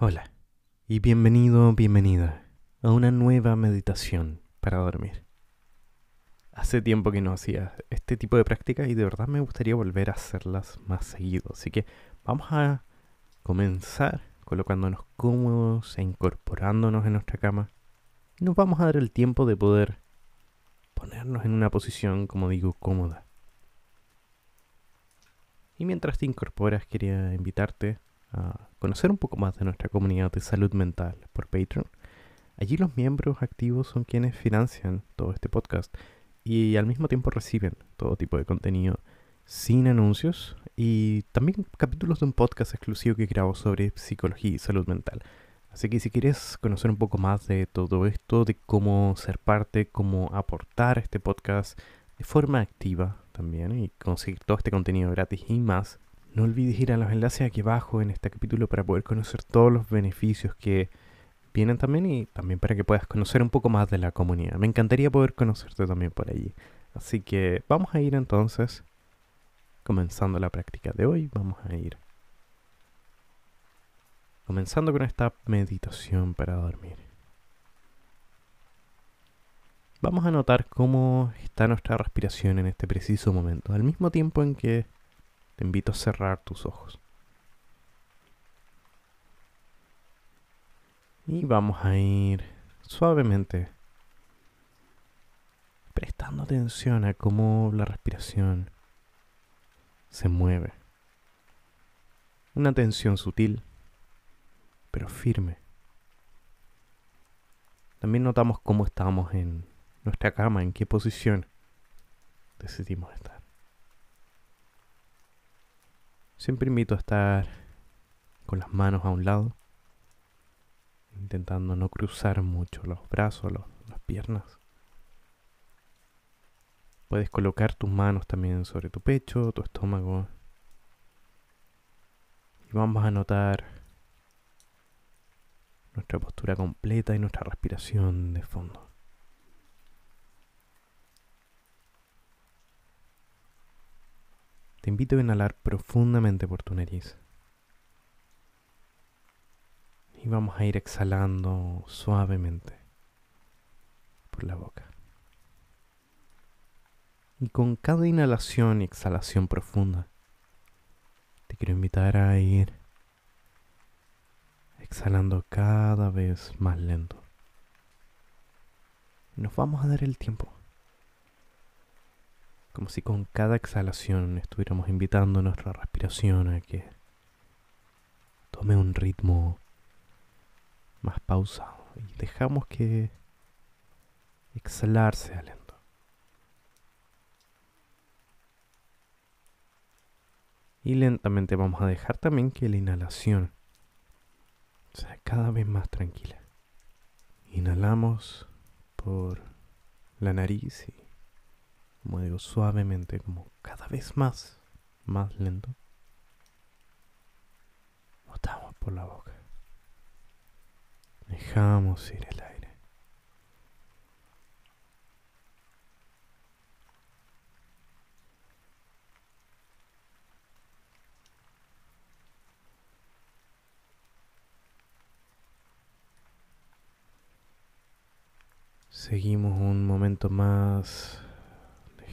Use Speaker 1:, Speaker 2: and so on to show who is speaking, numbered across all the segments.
Speaker 1: Hola y bienvenido, bienvenida a una nueva meditación para dormir. Hace tiempo que no hacía este tipo de prácticas y de verdad me gustaría volver a hacerlas más seguido. Así que vamos a comenzar colocándonos cómodos e incorporándonos en nuestra cama. Y nos vamos a dar el tiempo de poder ponernos en una posición, como digo, cómoda. Y mientras te incorporas, quería invitarte a conocer un poco más de nuestra comunidad de salud mental por Patreon. Allí los miembros activos son quienes financian todo este podcast y al mismo tiempo reciben todo tipo de contenido sin anuncios y también capítulos de un podcast exclusivo que grabo sobre psicología y salud mental. Así que si quieres conocer un poco más de todo esto, de cómo ser parte, cómo aportar este podcast de forma activa también y conseguir todo este contenido gratis y más, no olvides ir a los enlaces aquí abajo en este capítulo para poder conocer todos los beneficios que vienen también y también para que puedas conocer un poco más de la comunidad. Me encantaría poder conocerte también por allí. Así que vamos a ir entonces, comenzando la práctica de hoy, vamos a ir comenzando con esta meditación para dormir. Vamos a notar cómo está nuestra respiración en este preciso momento, al mismo tiempo en que te invito a cerrar tus ojos. Y vamos a ir suavemente prestando atención a cómo la respiración se mueve. Una tensión sutil pero firme. También notamos cómo estamos en nuestra cama, en qué posición decidimos estar. Siempre invito a estar con las manos a un lado, intentando no cruzar mucho los brazos, las piernas. Puedes colocar tus manos también sobre tu pecho, tu estómago. Y vamos a notar nuestra postura completa y nuestra respiración de fondo. Te invito a inhalar profundamente por tu nariz. Y vamos a ir exhalando suavemente por la boca. Y con cada inhalación y exhalación profunda, te quiero invitar a ir exhalando cada vez más lento. Nos vamos a dar el tiempo. Como si con cada exhalación estuviéramos invitando nuestra respiración a que tome un ritmo más pausado y dejamos que exhalar sea lento. Y lentamente vamos a dejar también que la inhalación sea cada vez más tranquila. Inhalamos por la nariz y, como digo, suavemente, como cada vez más, más lento. Botamos por la boca. Dejamos ir el aire. Seguimos un momento más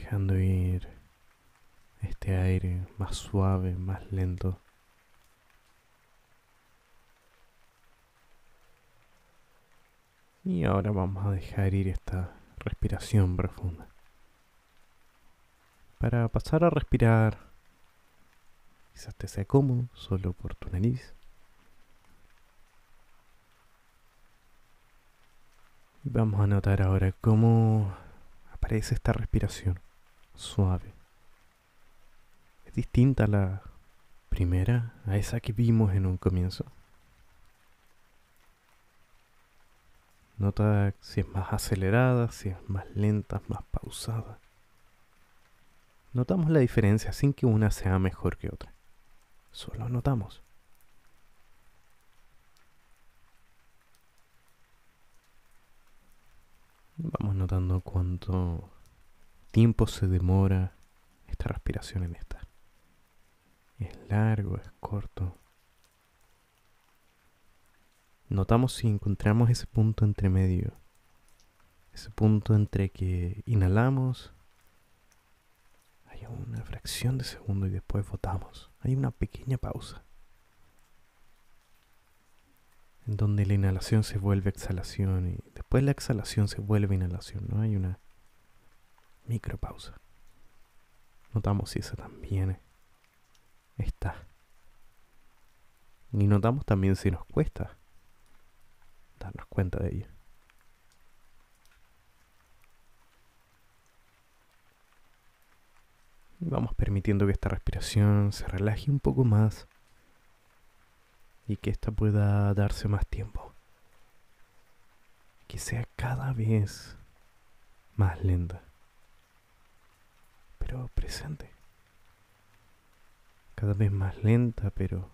Speaker 1: dejando ir este aire más suave, más lento. Y ahora vamos a dejar ir esta respiración profunda. Para pasar a respirar, quizás te sea cómodo solo por tu nariz. Vamos a notar ahora cómo aparece esta respiración suave. Es distinta la primera, a esa que vimos en un comienzo. Nota si es más acelerada, si es más lenta, más pausada. Notamos la diferencia sin que una sea mejor que otra. Solo notamos. Vamos notando cuánto tiempo se demora esta respiración en esta. Es largo, es corto. notamos si encontramos ese punto entre medio, ese punto entre que inhalamos, hay una fracción de segundo y después votamos, hay una pequeña pausa, en donde la inhalación se vuelve exhalación y después la exhalación se vuelve inhalación, ¿no? Hay una micropausa. Notamos si esa también está. Y notamos también si nos cuesta darnos cuenta de ello. Vamos permitiendo que esta respiración se relaje un poco más y que ésta pueda darse más tiempo. Que sea cada vez más lenta, pero presente. Cada vez más lenta, pero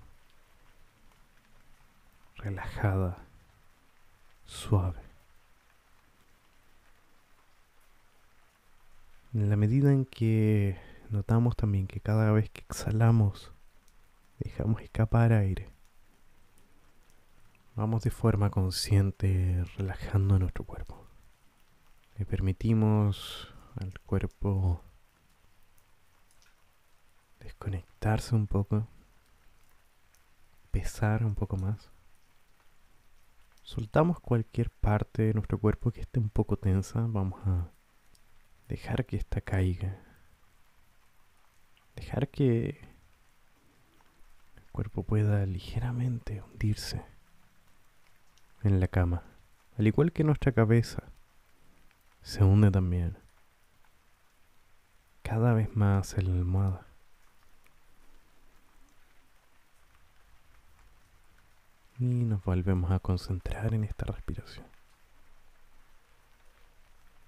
Speaker 1: relajada, suave. En la medida en que notamos también que cada vez que exhalamos, dejamos escapar aire, vamos de forma consciente relajando nuestro cuerpo. Le permitimos al cuerpo desconectarse un poco, pesar un poco más soltamos cualquier parte de nuestro cuerpo que esté un poco tensa, vamos a dejar que ésta caiga. Dejar que el cuerpo pueda ligeramente hundirse en la cama, al igual que nuestra cabeza se hunde también, cada vez más en la almohada. Y nos volvemos a concentrar en esta respiración.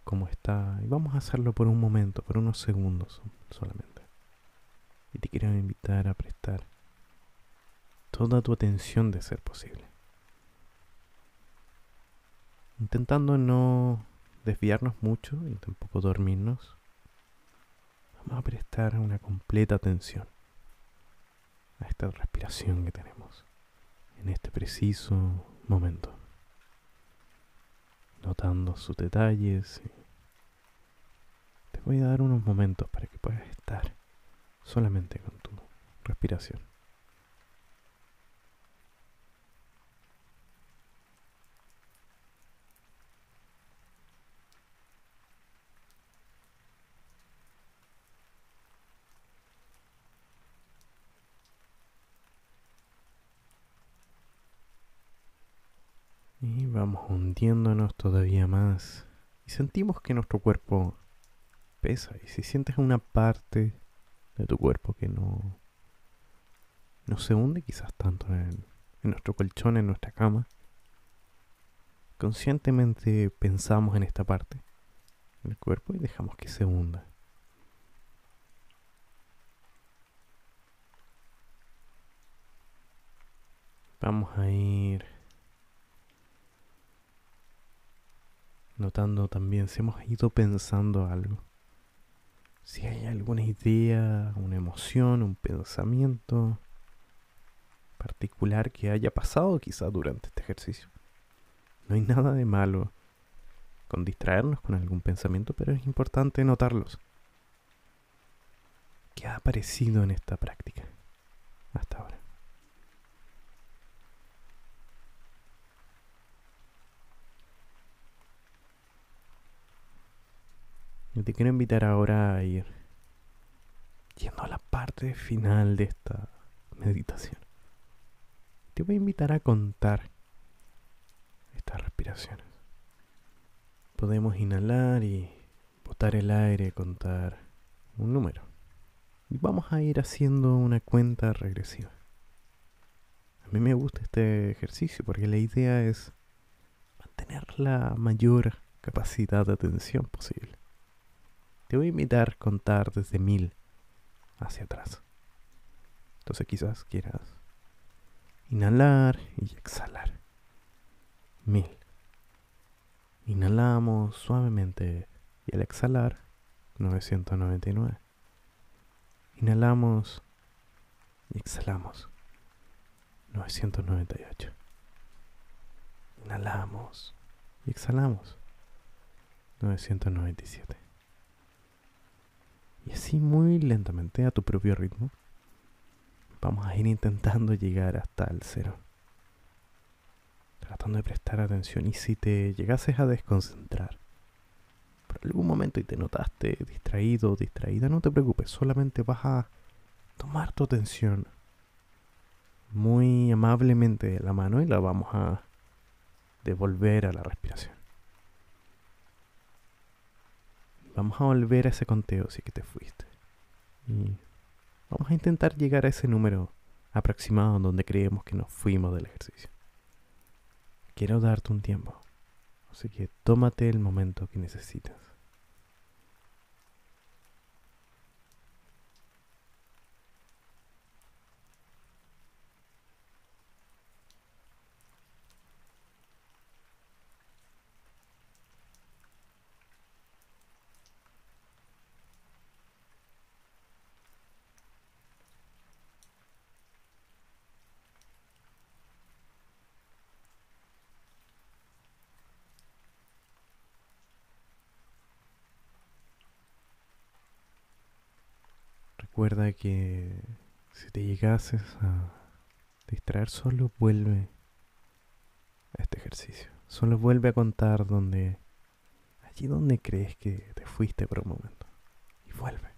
Speaker 1: Como está. Y vamos a hacerlo por un momento, por unos segundos solamente. Y te quiero invitar a prestar toda tu atención de ser posible. Intentando no desviarnos mucho y tampoco dormirnos. Vamos a prestar una completa atención a esta respiración que tenemos en este preciso momento, notando sus detalles. Te voy a dar unos momentos para que puedas estar solamente con tu respiración. Y vamos hundiéndonos todavía más. Y sentimos que nuestro cuerpo pesa. Y si sientes una parte de tu cuerpo que no, no se hunde quizás tanto en, en nuestro colchón, en nuestra cama, conscientemente pensamos en esta parte del cuerpo y dejamos que se hunda. Vamos a ir notando también si hemos ido pensando algo. Si hay alguna idea, una emoción, un pensamiento particular que haya pasado quizá durante este ejercicio. No hay nada de malo con distraernos con algún pensamiento, pero es importante notarlos. ¿Qué ha aparecido en esta práctica hasta ahora? Yo te quiero invitar ahora a ir yendo a la parte final de esta meditación. Te voy a invitar a contar estas respiraciones. Podemos inhalar y botar el aire, contar un número. Y vamos a ir haciendo una cuenta regresiva. A mí me gusta este ejercicio porque la idea es mantener la mayor capacidad de atención posible. Te voy a invitar a contar desde mil hacia atrás. Entonces quizás quieras inhalar y exhalar. Mil. Inhalamos suavemente y al exhalar 999. Inhalamos y exhalamos 998. Inhalamos y exhalamos. 997. Y así muy lentamente, a tu propio ritmo, vamos a ir intentando llegar hasta el cero. Tratando de prestar atención. Y si te llegases a desconcentrar por algún momento y te notaste distraído o distraída, no te preocupes. Solamente vas a tomar tu atención muy amablemente de la mano y la vamos a devolver a la respiración. Vamos a volver a ese conteo si que te fuiste. Y vamos a intentar llegar a ese número aproximado donde creemos que nos fuimos del ejercicio. Quiero darte un tiempo. Así que tómate el momento que necesitas. Recuerda que si te llegases a distraer, solo vuelve a este ejercicio. Solo vuelve a contar donde, allí donde crees que te fuiste por un momento. Y vuelve.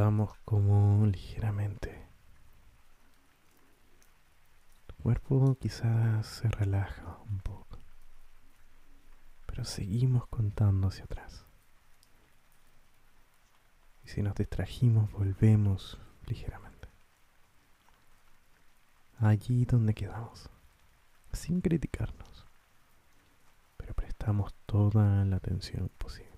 Speaker 1: Notamos como ligeramente tu cuerpo quizás se relaja un poco, pero seguimos contando hacia atrás. Y si nos distrajimos, volvemos ligeramente. Allí donde quedamos, sin criticarnos, pero prestamos toda la atención posible.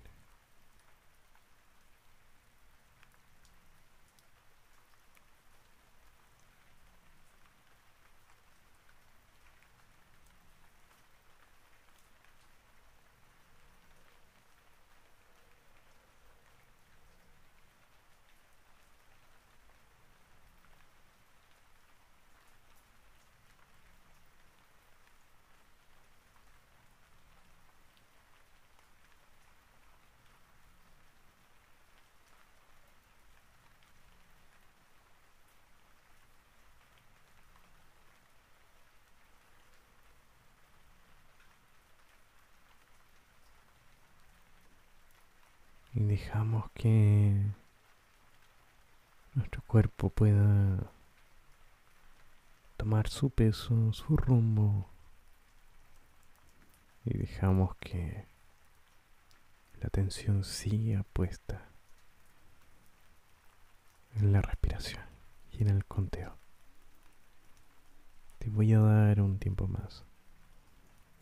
Speaker 1: y dejamos que nuestro cuerpo pueda tomar su peso, su rumbo y dejamos que la atención siga puesta en la respiración y en el conteo. Te voy a dar un tiempo más.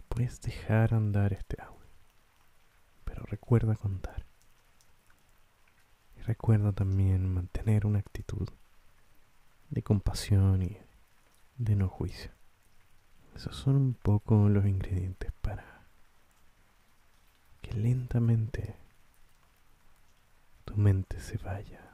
Speaker 1: Puedes dejar andar este agua, pero recuerda contar. Recuerda también mantener una actitud de compasión y de no juicio. Esos son un poco los ingredientes para que lentamente tu mente se vaya